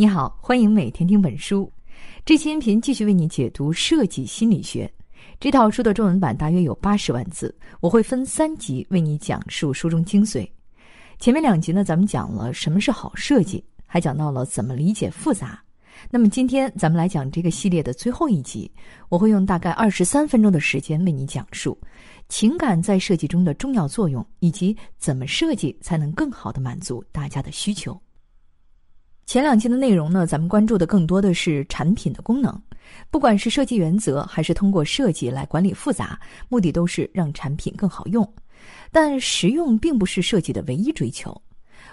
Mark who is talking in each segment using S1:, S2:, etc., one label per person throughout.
S1: 你好，欢迎每天听本书。这期音频继续为你解读《设计心理学》这套书的中文版，大约有八十万字。我会分三集为你讲述书中精髓。前面两集呢，咱们讲了什么是好设计，还讲到了怎么理解复杂。那么今天咱们来讲这个系列的最后一集，我会用大概二十三分钟的时间为你讲述情感在设计中的重要作用，以及怎么设计才能更好的满足大家的需求。前两期的内容呢，咱们关注的更多的是产品的功能，不管是设计原则，还是通过设计来管理复杂，目的都是让产品更好用。但实用并不是设计的唯一追求。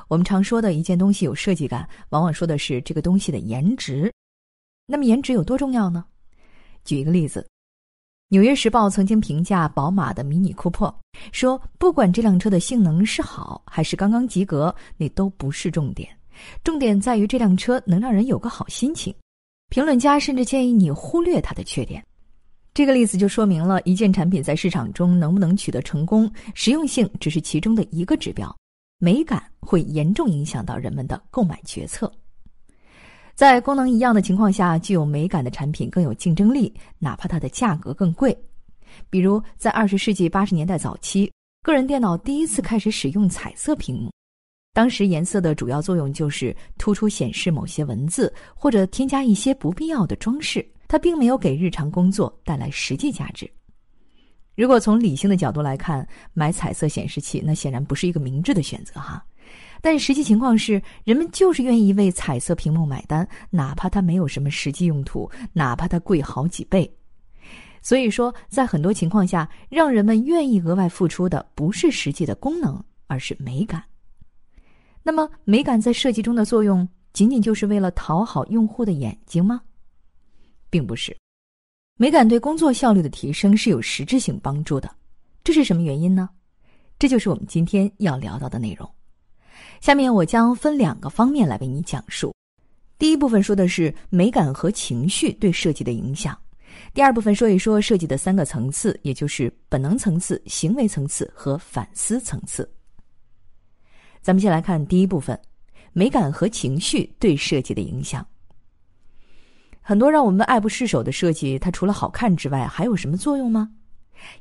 S1: 我们常说的一件东西有设计感，往往说的是这个东西的颜值。那么颜值有多重要呢？举一个例子，《纽约时报》曾经评价宝马的迷你库珀，说不管这辆车的性能是好还是刚刚及格，那都不是重点。重点在于这辆车能让人有个好心情。评论家甚至建议你忽略它的缺点。这个例子就说明了一件产品在市场中能不能取得成功，实用性只是其中的一个指标，美感会严重影响到人们的购买决策。在功能一样的情况下，具有美感的产品更有竞争力，哪怕它的价格更贵。比如在二十世纪八十年代早期，个人电脑第一次开始使用彩色屏幕。当时颜色的主要作用就是突出显示某些文字，或者添加一些不必要的装饰。它并没有给日常工作带来实际价值。如果从理性的角度来看，买彩色显示器那显然不是一个明智的选择哈。但实际情况是，人们就是愿意为彩色屏幕买单，哪怕它没有什么实际用途，哪怕它贵好几倍。所以说，在很多情况下，让人们愿意额外付出的不是实际的功能，而是美感。那么，美感在设计中的作用，仅仅就是为了讨好用户的眼睛吗？并不是，美感对工作效率的提升是有实质性帮助的。这是什么原因呢？这就是我们今天要聊到的内容。下面我将分两个方面来为你讲述。第一部分说的是美感和情绪对设计的影响；第二部分说一说设计的三个层次，也就是本能层次、行为层次和反思层次。咱们先来看第一部分，美感和情绪对设计的影响。很多让我们爱不释手的设计，它除了好看之外，还有什么作用吗？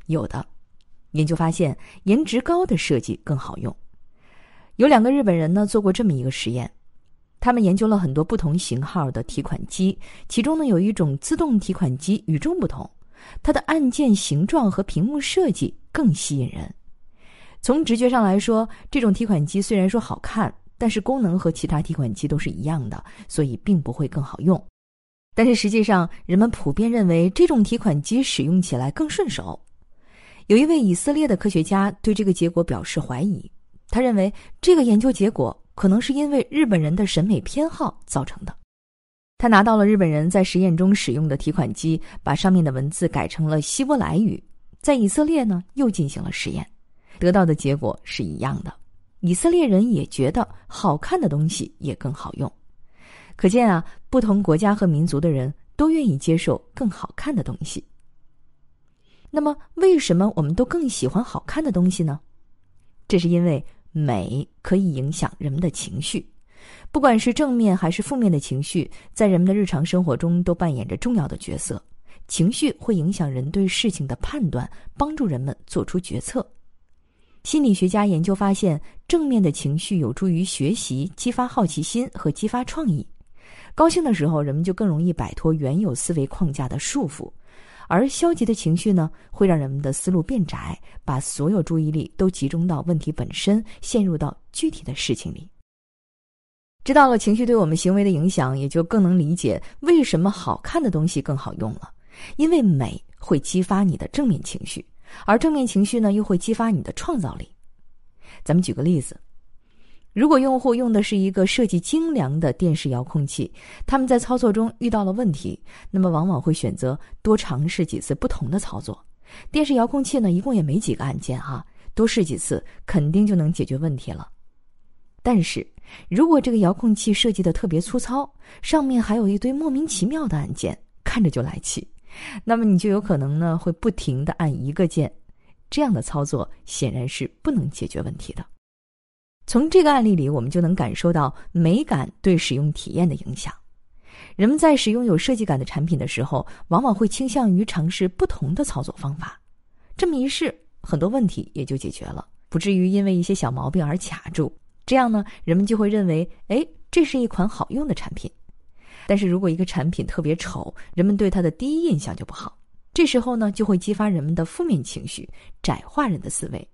S1: 有的。研究发现，颜值高的设计更好用。有两个日本人呢做过这么一个实验，他们研究了很多不同型号的提款机，其中呢有一种自动提款机与众不同，它的按键形状和屏幕设计更吸引人。从直觉上来说，这种提款机虽然说好看，但是功能和其他提款机都是一样的，所以并不会更好用。但是实际上，人们普遍认为这种提款机使用起来更顺手。有一位以色列的科学家对这个结果表示怀疑，他认为这个研究结果可能是因为日本人的审美偏好造成的。他拿到了日本人在实验中使用的提款机，把上面的文字改成了希伯来语，在以色列呢又进行了实验。得到的结果是一样的，以色列人也觉得好看的东西也更好用，可见啊，不同国家和民族的人都愿意接受更好看的东西。那么，为什么我们都更喜欢好看的东西呢？这是因为美可以影响人们的情绪，不管是正面还是负面的情绪，在人们的日常生活中都扮演着重要的角色。情绪会影响人对事情的判断，帮助人们做出决策。心理学家研究发现，正面的情绪有助于学习、激发好奇心和激发创意。高兴的时候，人们就更容易摆脱原有思维框架的束缚；而消极的情绪呢，会让人们的思路变窄，把所有注意力都集中到问题本身，陷入到具体的事情里。知道了情绪对我们行为的影响，也就更能理解为什么好看的东西更好用了，因为美会激发你的正面情绪。而正面情绪呢，又会激发你的创造力。咱们举个例子，如果用户用的是一个设计精良的电视遥控器，他们在操作中遇到了问题，那么往往会选择多尝试几次不同的操作。电视遥控器呢，一共也没几个按键哈，多试几次肯定就能解决问题了。但是如果这个遥控器设计的特别粗糙，上面还有一堆莫名其妙的按键，看着就来气。那么你就有可能呢会不停的按一个键，这样的操作显然是不能解决问题的。从这个案例里，我们就能感受到美感对使用体验的影响。人们在使用有设计感的产品的时候，往往会倾向于尝试不同的操作方法。这么一试，很多问题也就解决了，不至于因为一些小毛病而卡住。这样呢，人们就会认为，哎，这是一款好用的产品。但是如果一个产品特别丑，人们对它的第一印象就不好。这时候呢，就会激发人们的负面情绪，窄化人的思维。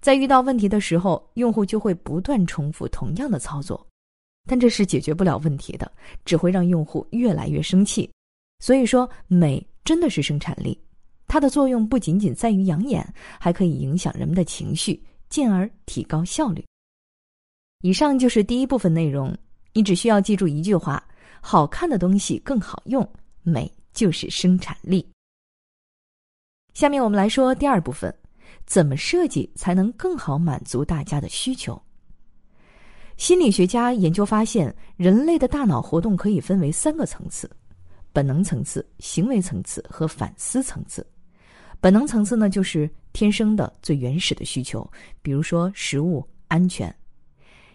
S1: 在遇到问题的时候，用户就会不断重复同样的操作，但这是解决不了问题的，只会让用户越来越生气。所以说，美真的是生产力，它的作用不仅仅在于养眼，还可以影响人们的情绪，进而提高效率。以上就是第一部分内容，你只需要记住一句话：好看的东西更好用，美就是生产力。下面我们来说第二部分。怎么设计才能更好满足大家的需求？心理学家研究发现，人类的大脑活动可以分为三个层次：本能层次、行为层次和反思层次。本能层次呢，就是天生的最原始的需求，比如说食物、安全；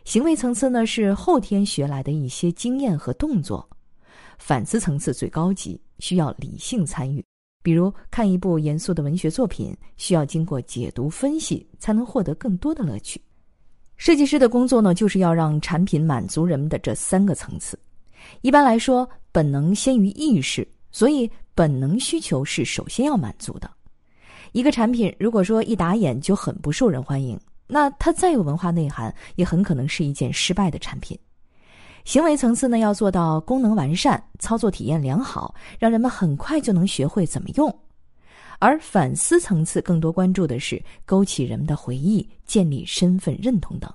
S1: 行为层次呢，是后天学来的一些经验和动作；反思层次最高级，需要理性参与。比如看一部严肃的文学作品，需要经过解读分析，才能获得更多的乐趣。设计师的工作呢，就是要让产品满足人们的这三个层次。一般来说，本能先于意识，所以本能需求是首先要满足的。一个产品如果说一打眼就很不受人欢迎，那它再有文化内涵，也很可能是一件失败的产品。行为层次呢，要做到功能完善、操作体验良好，让人们很快就能学会怎么用；而反思层次更多关注的是勾起人们的回忆、建立身份认同等。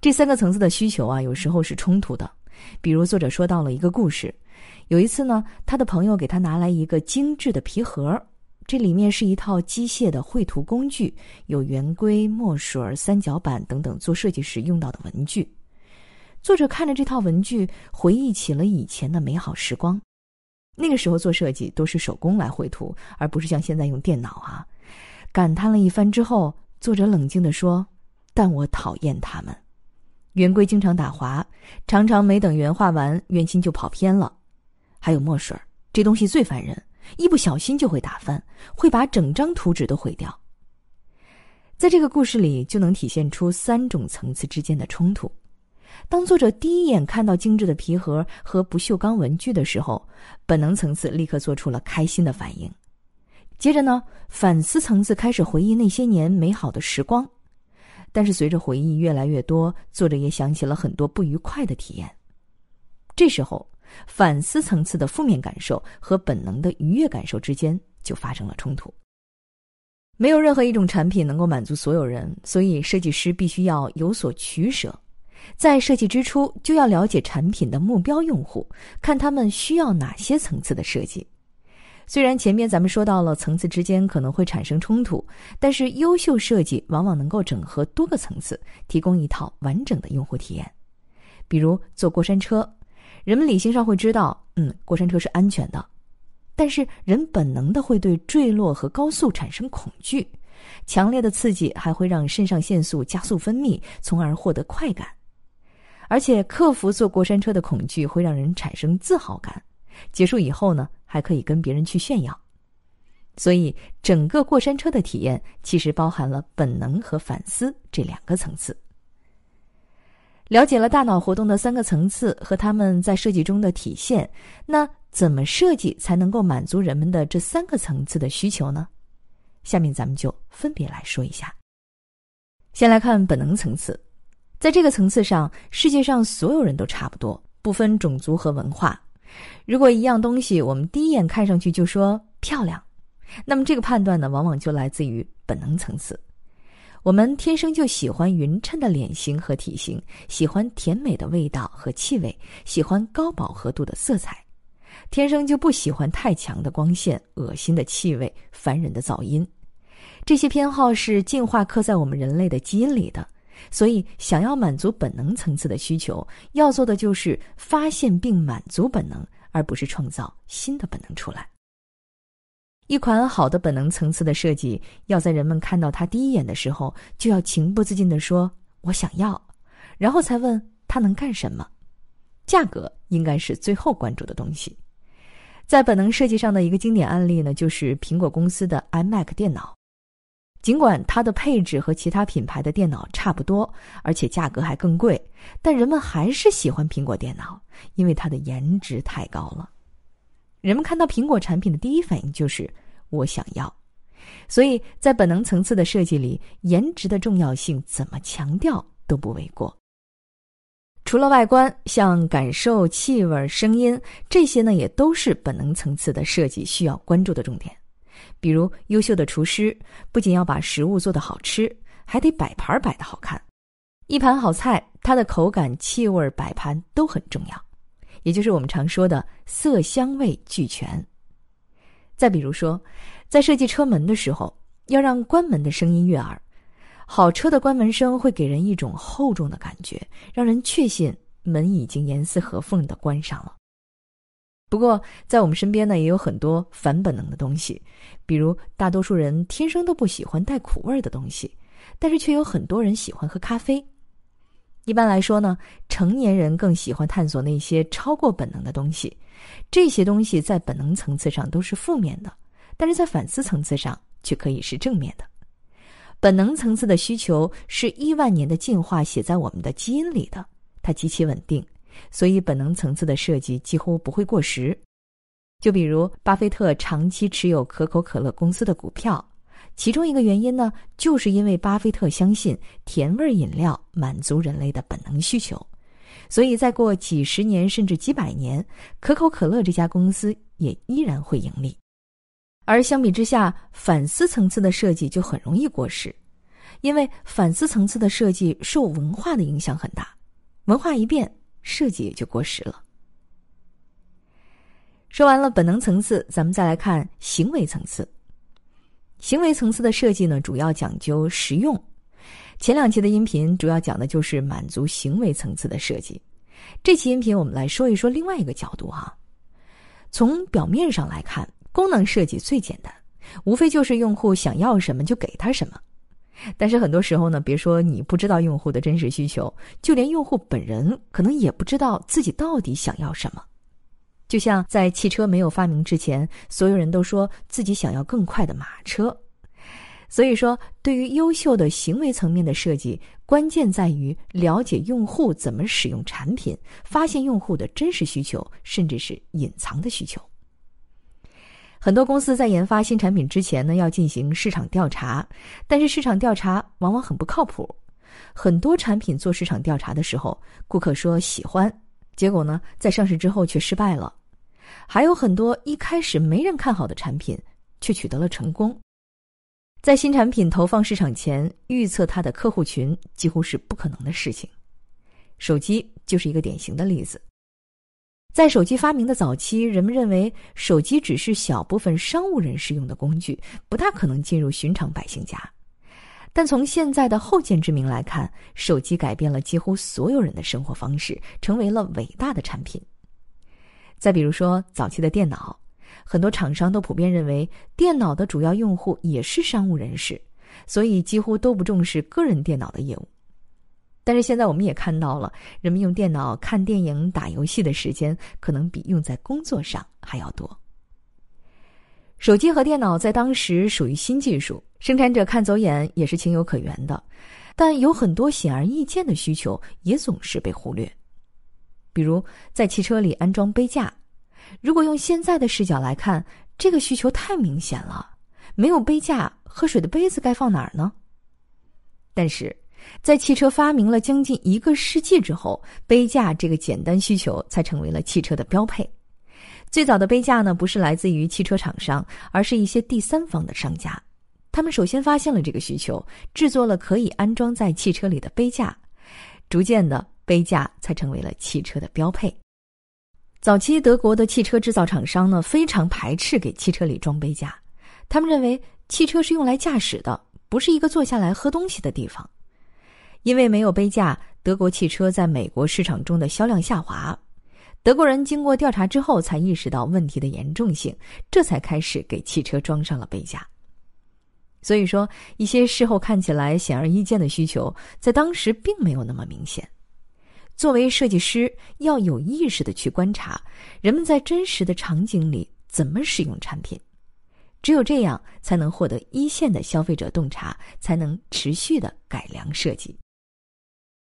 S1: 这三个层次的需求啊，有时候是冲突的。比如，作者说到了一个故事：有一次呢，他的朋友给他拿来一个精致的皮盒，这里面是一套机械的绘图工具，有圆规、墨水、三角板等等做设计时用到的文具。作者看着这套文具，回忆起了以前的美好时光。那个时候做设计都是手工来绘图，而不是像现在用电脑啊。感叹了一番之后，作者冷静地说：“但我讨厌他们。圆规经常打滑，常常没等圆画完，圆心就跑偏了。还有墨水，这东西最烦人，一不小心就会打翻，会把整张图纸都毁掉。”在这个故事里，就能体现出三种层次之间的冲突。当作者第一眼看到精致的皮盒和不锈钢文具的时候，本能层次立刻做出了开心的反应。接着呢，反思层次开始回忆那些年美好的时光。但是随着回忆越来越多，作者也想起了很多不愉快的体验。这时候，反思层次的负面感受和本能的愉悦感受之间就发生了冲突。没有任何一种产品能够满足所有人，所以设计师必须要有所取舍。在设计之初就要了解产品的目标用户，看他们需要哪些层次的设计。虽然前面咱们说到了层次之间可能会产生冲突，但是优秀设计往往能够整合多个层次，提供一套完整的用户体验。比如坐过山车，人们理性上会知道，嗯，过山车是安全的，但是人本能的会对坠落和高速产生恐惧，强烈的刺激还会让肾上腺素加速分泌，从而获得快感。而且克服坐过山车的恐惧会让人产生自豪感，结束以后呢，还可以跟别人去炫耀。所以，整个过山车的体验其实包含了本能和反思这两个层次。了解了大脑活动的三个层次和他们在设计中的体现，那怎么设计才能够满足人们的这三个层次的需求呢？下面咱们就分别来说一下。先来看本能层次。在这个层次上，世界上所有人都差不多，不分种族和文化。如果一样东西我们第一眼看上去就说漂亮，那么这个判断呢，往往就来自于本能层次。我们天生就喜欢匀称的脸型和体型，喜欢甜美的味道和气味，喜欢高饱和度的色彩，天生就不喜欢太强的光线、恶心的气味、烦人的噪音。这些偏好是进化刻在我们人类的基因里的。所以，想要满足本能层次的需求，要做的就是发现并满足本能，而不是创造新的本能出来。一款好的本能层次的设计，要在人们看到它第一眼的时候，就要情不自禁地说：“我想要，然后才问它能干什么。价格应该是最后关注的东西。在本能设计上的一个经典案例呢，就是苹果公司的 iMac 电脑。尽管它的配置和其他品牌的电脑差不多，而且价格还更贵，但人们还是喜欢苹果电脑，因为它的颜值太高了。人们看到苹果产品的第一反应就是“我想要”，所以在本能层次的设计里，颜值的重要性怎么强调都不为过。除了外观，像感受、气味、声音这些呢，也都是本能层次的设计需要关注的重点。比如，优秀的厨师不仅要把食物做得好吃，还得摆盘摆得好看。一盘好菜，它的口感、气味、摆盘都很重要，也就是我们常说的色香味俱全。再比如说，在设计车门的时候，要让关门的声音悦耳。好车的关门声会给人一种厚重的感觉，让人确信门已经严丝合缝的关上了。不过，在我们身边呢，也有很多反本能的东西，比如大多数人天生都不喜欢带苦味的东西，但是却有很多人喜欢喝咖啡。一般来说呢，成年人更喜欢探索那些超过本能的东西，这些东西在本能层次上都是负面的，但是在反思层次上却可以是正面的。本能层次的需求是亿万年的进化写在我们的基因里的，它极其稳定，所以本能层次的设计几乎不会过时。就比如巴菲特长期持有可口可乐公司的股票，其中一个原因呢，就是因为巴菲特相信甜味饮料满足人类的本能需求，所以再过几十年甚至几百年，可口可乐这家公司也依然会盈利。而相比之下，反思层次的设计就很容易过时，因为反思层次的设计受文化的影响很大，文化一变，设计也就过时了。说完了本能层次，咱们再来看行为层次。行为层次的设计呢，主要讲究实用。前两期的音频主要讲的就是满足行为层次的设计，这期音频我们来说一说另外一个角度哈。从表面上来看。功能设计最简单，无非就是用户想要什么就给他什么。但是很多时候呢，别说你不知道用户的真实需求，就连用户本人可能也不知道自己到底想要什么。就像在汽车没有发明之前，所有人都说自己想要更快的马车。所以说，对于优秀的行为层面的设计，关键在于了解用户怎么使用产品，发现用户的真实需求，甚至是隐藏的需求。很多公司在研发新产品之前呢，要进行市场调查，但是市场调查往往很不靠谱。很多产品做市场调查的时候，顾客说喜欢，结果呢，在上市之后却失败了。还有很多一开始没人看好的产品，却取得了成功。在新产品投放市场前，预测它的客户群几乎是不可能的事情。手机就是一个典型的例子。在手机发明的早期，人们认为手机只是小部分商务人士用的工具，不大可能进入寻常百姓家。但从现在的后见之明来看，手机改变了几乎所有人的生活方式，成为了伟大的产品。再比如说早期的电脑，很多厂商都普遍认为电脑的主要用户也是商务人士，所以几乎都不重视个人电脑的业务。但是现在我们也看到了，人们用电脑看电影、打游戏的时间可能比用在工作上还要多。手机和电脑在当时属于新技术，生产者看走眼也是情有可原的。但有很多显而易见的需求也总是被忽略，比如在汽车里安装杯架。如果用现在的视角来看，这个需求太明显了。没有杯架，喝水的杯子该放哪儿呢？但是。在汽车发明了将近一个世纪之后，杯架这个简单需求才成为了汽车的标配。最早的杯架呢，不是来自于汽车厂商，而是一些第三方的商家。他们首先发现了这个需求，制作了可以安装在汽车里的杯架，逐渐的，杯架才成为了汽车的标配。早期德国的汽车制造厂商呢，非常排斥给汽车里装杯架，他们认为汽车是用来驾驶的，不是一个坐下来喝东西的地方。因为没有杯架，德国汽车在美国市场中的销量下滑。德国人经过调查之后，才意识到问题的严重性，这才开始给汽车装上了杯架。所以说，一些事后看起来显而易见的需求，在当时并没有那么明显。作为设计师，要有意识的去观察人们在真实的场景里怎么使用产品，只有这样，才能获得一线的消费者洞察，才能持续的改良设计。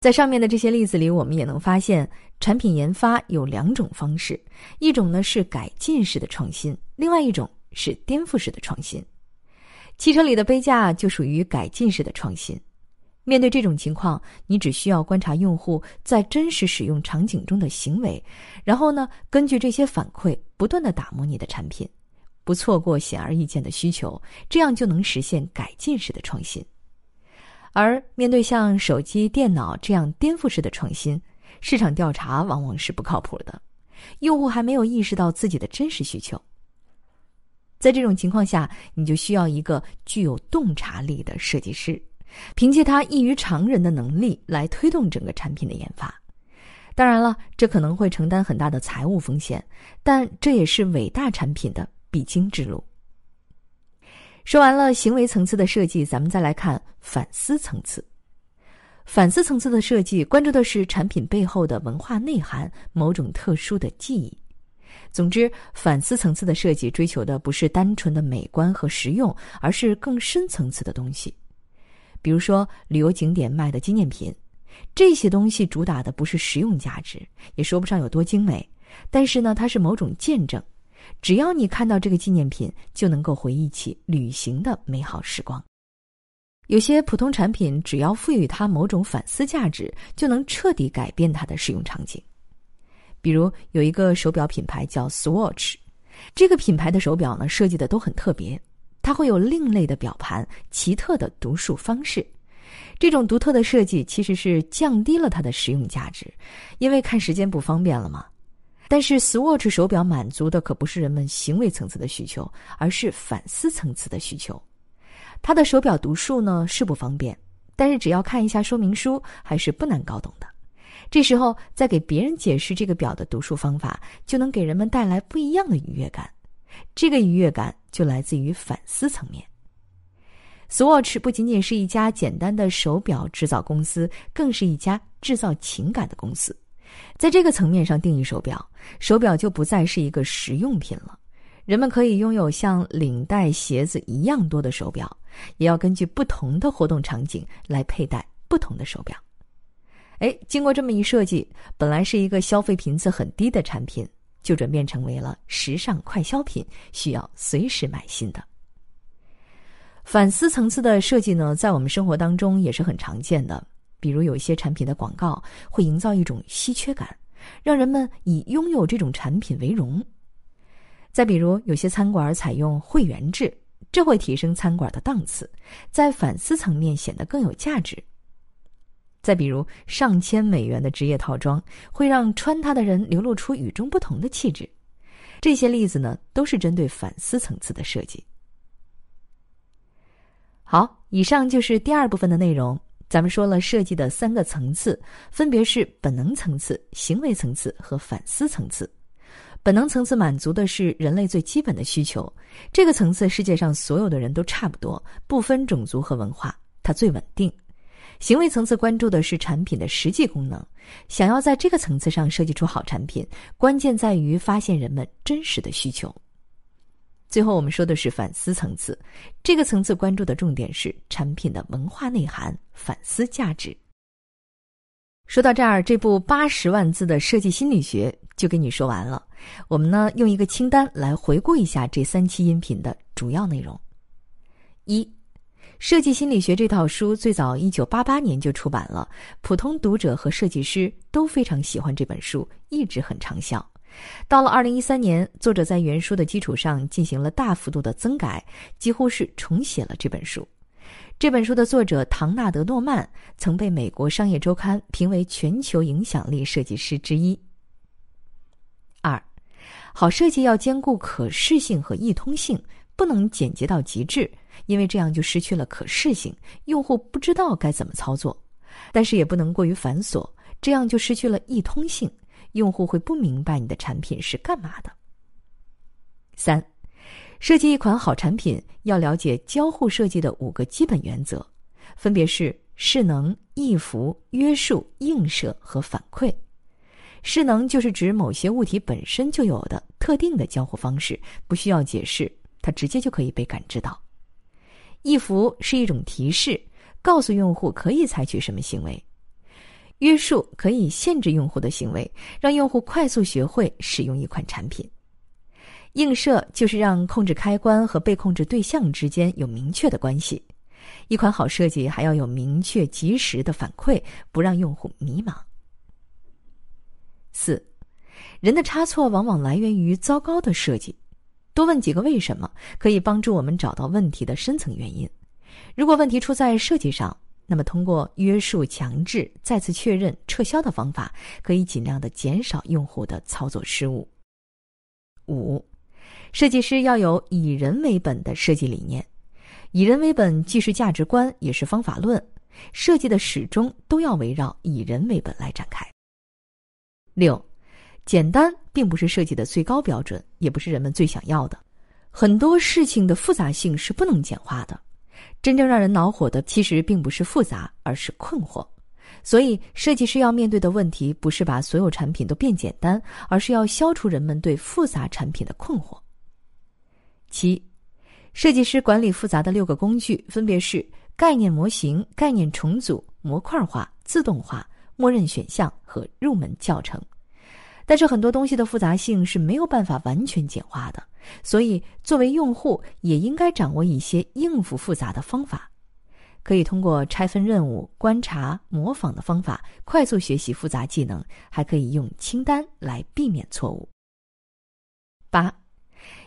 S1: 在上面的这些例子里，我们也能发现，产品研发有两种方式：一种呢是改进式的创新，另外一种是颠覆式的创新。汽车里的杯架就属于改进式的创新。面对这种情况，你只需要观察用户在真实使用场景中的行为，然后呢，根据这些反馈，不断的打磨你的产品，不错过显而易见的需求，这样就能实现改进式的创新。而面对像手机、电脑这样颠覆式的创新，市场调查往往是不靠谱的，用户还没有意识到自己的真实需求。在这种情况下，你就需要一个具有洞察力的设计师，凭借他异于常人的能力来推动整个产品的研发。当然了，这可能会承担很大的财务风险，但这也是伟大产品的必经之路。说完了行为层次的设计，咱们再来看反思层次。反思层次的设计关注的是产品背后的文化内涵，某种特殊的记忆。总之，反思层次的设计追求的不是单纯的美观和实用，而是更深层次的东西。比如说，旅游景点卖的纪念品，这些东西主打的不是实用价值，也说不上有多精美，但是呢，它是某种见证。只要你看到这个纪念品，就能够回忆起旅行的美好时光。有些普通产品，只要赋予它某种反思价值，就能彻底改变它的使用场景。比如有一个手表品牌叫 Swatch，这个品牌的手表呢设计的都很特别，它会有另类的表盘、奇特的读数方式。这种独特的设计其实是降低了它的实用价值，因为看时间不方便了嘛。但是 Swatch 手表满足的可不是人们行为层次的需求，而是反思层次的需求。它的手表读数呢是不方便，但是只要看一下说明书，还是不难搞懂的。这时候再给别人解释这个表的读数方法，就能给人们带来不一样的愉悦感。这个愉悦感就来自于反思层面。Swatch 不仅仅是一家简单的手表制造公司，更是一家制造情感的公司。在这个层面上定义手表，手表就不再是一个实用品了。人们可以拥有像领带、鞋子一样多的手表，也要根据不同的活动场景来佩戴不同的手表。哎，经过这么一设计，本来是一个消费频次很低的产品，就转变成为了时尚快消品，需要随时买新的。反思层次的设计呢，在我们生活当中也是很常见的。比如有一些产品的广告会营造一种稀缺感，让人们以拥有这种产品为荣。再比如有些餐馆采用会员制，这会提升餐馆的档次，在反思层面显得更有价值。再比如，上千美元的职业套装会让穿它的人流露出与众不同的气质。这些例子呢，都是针对反思层次的设计。好，以上就是第二部分的内容。咱们说了设计的三个层次，分别是本能层次、行为层次和反思层次。本能层次满足的是人类最基本的需求，这个层次世界上所有的人都差不多，不分种族和文化，它最稳定。行为层次关注的是产品的实际功能，想要在这个层次上设计出好产品，关键在于发现人们真实的需求。最后我们说的是反思层次，这个层次关注的重点是产品的文化内涵、反思价值。说到这儿，这部八十万字的设计心理学就跟你说完了。我们呢用一个清单来回顾一下这三期音频的主要内容：一。设计心理学这套书最早一九八八年就出版了，普通读者和设计师都非常喜欢这本书，一直很畅销。到了二零一三年，作者在原书的基础上进行了大幅度的增改，几乎是重写了这本书。这本书的作者唐纳德·诺曼曾被美国商业周刊评为全球影响力设计师之一。二，好设计要兼顾可视性和易通性，不能简洁到极致。因为这样就失去了可视性，用户不知道该怎么操作；但是也不能过于繁琐，这样就失去了易通性，用户会不明白你的产品是干嘛的。三，设计一款好产品，要了解交互设计的五个基本原则，分别是势能、易服、约束、映射和反馈。势能就是指某些物体本身就有的特定的交互方式，不需要解释，它直接就可以被感知到。易服是一种提示，告诉用户可以采取什么行为。约束可以限制用户的行为，让用户快速学会使用一款产品。映射就是让控制开关和被控制对象之间有明确的关系。一款好设计还要有明确及时的反馈，不让用户迷茫。四，人的差错往往来源于糟糕的设计。多问几个为什么，可以帮助我们找到问题的深层原因。如果问题出在设计上，那么通过约束、强制、再次确认、撤销的方法，可以尽量的减少用户的操作失误。五。设计师要有以人为本的设计理念，以人为本既是价值观，也是方法论。设计的始终都要围绕以人为本来展开。六，简单并不是设计的最高标准，也不是人们最想要的。很多事情的复杂性是不能简化的。真正让人恼火的，其实并不是复杂，而是困惑。所以，设计师要面对的问题，不是把所有产品都变简单，而是要消除人们对复杂产品的困惑。七，设计师管理复杂的六个工具分别是概念模型、概念重组、模块化、自动化、默认选项和入门教程。但是很多东西的复杂性是没有办法完全简化的，所以作为用户也应该掌握一些应付复杂的方法。可以通过拆分任务、观察、模仿的方法快速学习复杂技能，还可以用清单来避免错误。八。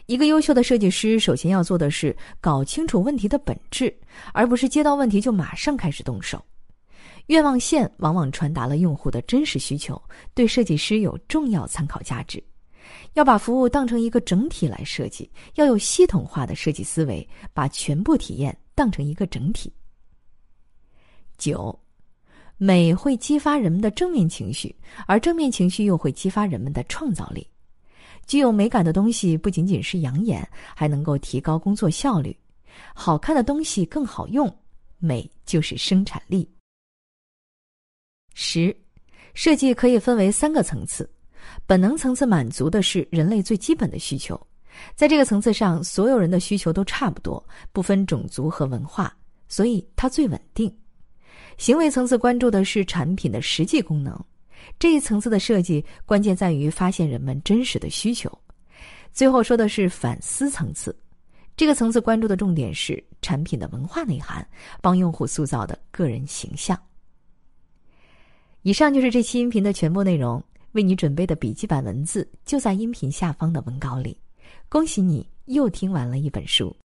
S1: 一个优秀的设计师首先要做的是搞清楚问题的本质，而不是接到问题就马上开始动手。愿望线往往传达了用户的真实需求，对设计师有重要参考价值。要把服务当成一个整体来设计，要有系统化的设计思维，把全部体验当成一个整体。九，美会激发人们的正面情绪，而正面情绪又会激发人们的创造力。具有美感的东西不仅仅是养眼，还能够提高工作效率。好看的东西更好用，美就是生产力。十，设计可以分为三个层次。本能层次满足的是人类最基本的需求，在这个层次上，所有人的需求都差不多，不分种族和文化，所以它最稳定。行为层次关注的是产品的实际功能。这一层次的设计，关键在于发现人们真实的需求。最后说的是反思层次，这个层次关注的重点是产品的文化内涵，帮用户塑造的个人形象。以上就是这期音频的全部内容，为你准备的笔记版文字就在音频下方的文稿里。恭喜你又听完了一本书。